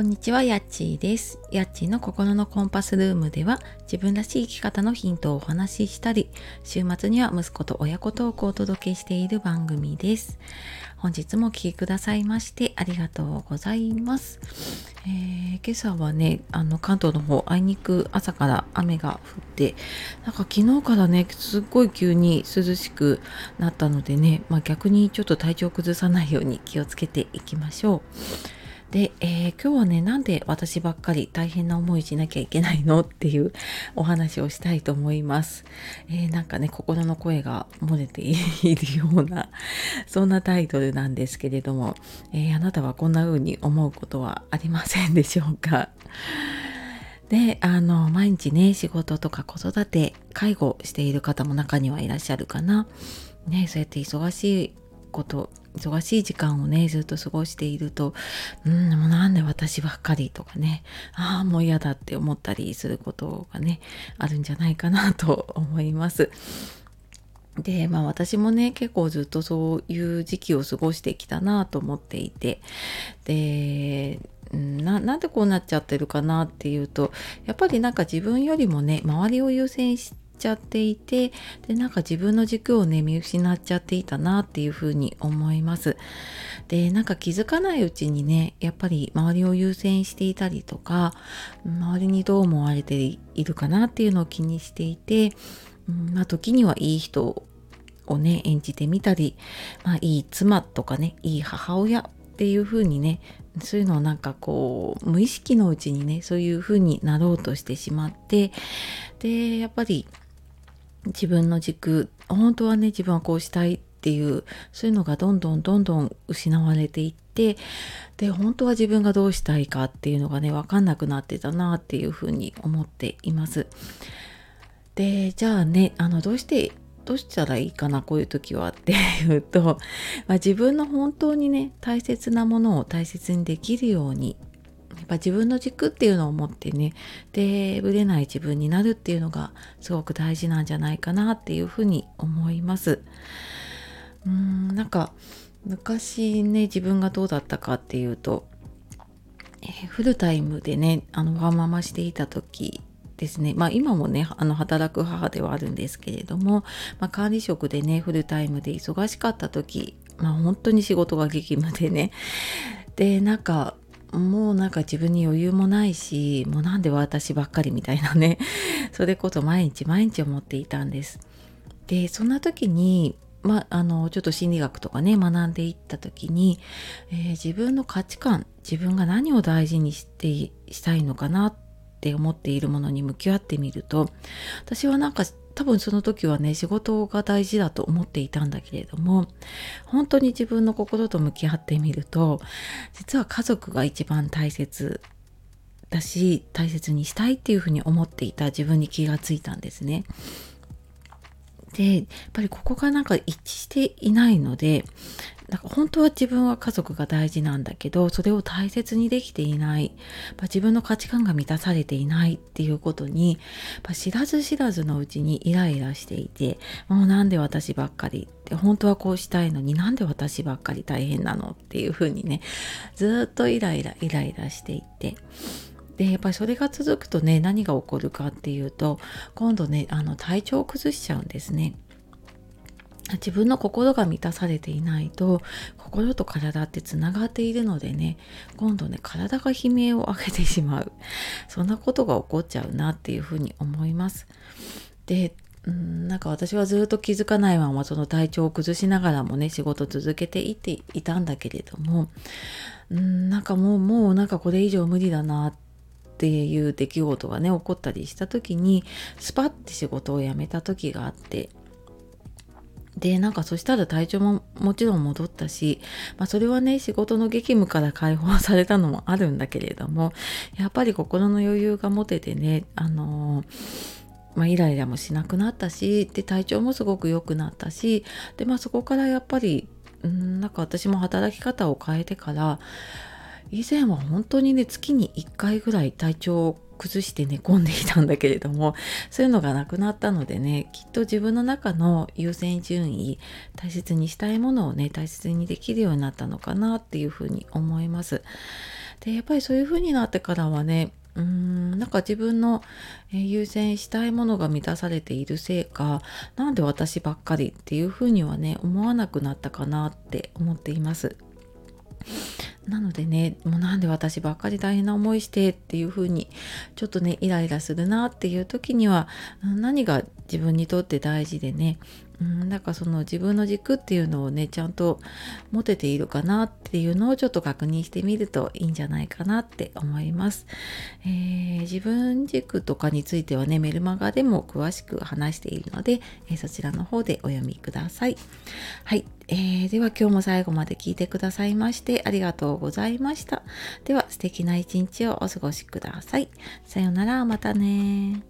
こんにちは、やっちーです。やっちーの心のコンパスルームでは自分らしい生き方のヒントをお話ししたり、週末には息子と親子トークをお届けしている番組です。本日もお聴きくださいましてありがとうございます。えー、今朝はね、あの関東の方、あいにく朝から雨が降って、なんか昨日からね、すっごい急に涼しくなったのでね、まあ、逆にちょっと体調崩さないように気をつけていきましょう。で、えー、今日はねなんで私ばっかり大変な思いしなきゃいけないのっていう お話をしたいと思います、えー、なんかね心の声が漏れているような そんなタイトルなんですけれども、えー、あなたはこんな風に思うことはありませんでしょうか？であの毎日ね仕事とか子育て介護している方も中にはいらっしゃるかな。ねそうやって忙しいこと忙しい時間をねずっと過ごしているとうんもうなんで私ばっかりとかねああもう嫌だって思ったりすることがねあるんじゃないかなと思います。でまあ私もね結構ずっとそういう時期を過ごしてきたなと思っていてでななんでこうなっちゃってるかなっていうとやっぱりなんか自分よりもね周りを優先しちゃっていてでなんか自分の軸をね見失っちゃっていたなっていうふうに思います。でなんか気づかないうちにねやっぱり周りを優先していたりとか周りにどう思われているかなっていうのを気にしていて、うんまあ、時にはいい人をね演じてみたり、まあ、いい妻とかねいい母親っていう風にねそういうのをなんかこう無意識のうちにねそういう風になろうとしてしまってでやっぱり自分の軸本当はね自分はこうしたいっていうそういうのがどんどんどんどん失われていってで本当は自分がどうしたいかっていうのがね分かんなくなってたなっていうふうに思っています。でじゃあねあのどうしてどうしたらいいかなこういう時はっていうと、まあ、自分の本当にね大切なものを大切にできるようにやっぱ自分の軸っていうのを持ってねでぶれない自分になるっていうのがすごく大事なんじゃないかなっていうふうに思います。うんなんか昔ね自分がどうだったかっていうと、えー、フルタイムでねあのワンママしていた時ですね。まあ今もねあの働く母ではあるんですけれども、まあ、管理職でねフルタイムで忙しかった時まあ本当に仕事が激務でね。でなんかもうなんか自分に余裕もないしもうなんで私ばっかりみたいなね それこそ毎日毎日思っていたんです。でそんな時にまあ、のちょっと心理学とかね学んでいった時に、えー、自分の価値観自分が何を大事にしてしたいのかなって思っているものに向き合ってみると私はなんか多分その時はね仕事が大事だと思っていたんだけれども本当に自分の心と向き合ってみると実は家族が一番大切だし大切にしたいっていうふうに思っていた自分に気がついたんですね。でやっぱりここがなんか一致していないのでなんか本当は自分は家族が大事なんだけどそれを大切にできていない自分の価値観が満たされていないっていうことに知らず知らずのうちにイライラしていてもうなんで私ばっかりって本当はこうしたいのになんで私ばっかり大変なのっていうふうにねずっとイライライライラしていて。でやっぱりそれが続くとね何が起こるかっていうと今度ねあの体調を崩しちゃうんですね。自分の心が満たされていないと心と体ってつながっているのでね今度ね体が悲鳴を上げてしまうそんなことが起こっちゃうなっていうふうに思います。でうんなんか私はずっと気づかないままその体調を崩しながらもね仕事続けていっていたんだけれどもうんなんかもうもうなんかこれ以上無理だなってっていう出来事がね起こったりした時にスパッて仕事を辞めた時があってでなんかそしたら体調ももちろん戻ったし、まあ、それはね仕事の激務から解放されたのもあるんだけれどもやっぱり心の余裕が持ててねあのまあ、イライラもしなくなったしで体調もすごく良くなったしで、まあ、そこからやっぱりんなんか私も働き方を変えてから以前は本当にね月に1回ぐらい体調を崩して寝込んでいたんだけれども そういうのがなくなったのでねきっと自分の中の優先順位大切にしたいものをね大切にできるようになったのかなっていうふうに思います。でやっぱりそういう風になってからはねうーんなんか自分の優先したいものが満たされているせいかなんで私ばっかりっていうふうにはね思わなくなったかなって思っています。なのでねもうなんで私ばっかり大変な思いしてっていう風にちょっとねイライラするなっていう時には何が自分にとって大事でねうん、なんかその自分の軸っていうのをねちゃんと持てているかなっていうのをちょっと確認してみるといいんじゃないかなって思います。えー、自分軸とかについてはねメルマガでも詳しく話しているので、えー、そちらの方でお読みください。はい、えー、では今日も最後まで聞いてくださいましてありがとうございました。では素敵な一日をお過ごしください。さようならまたね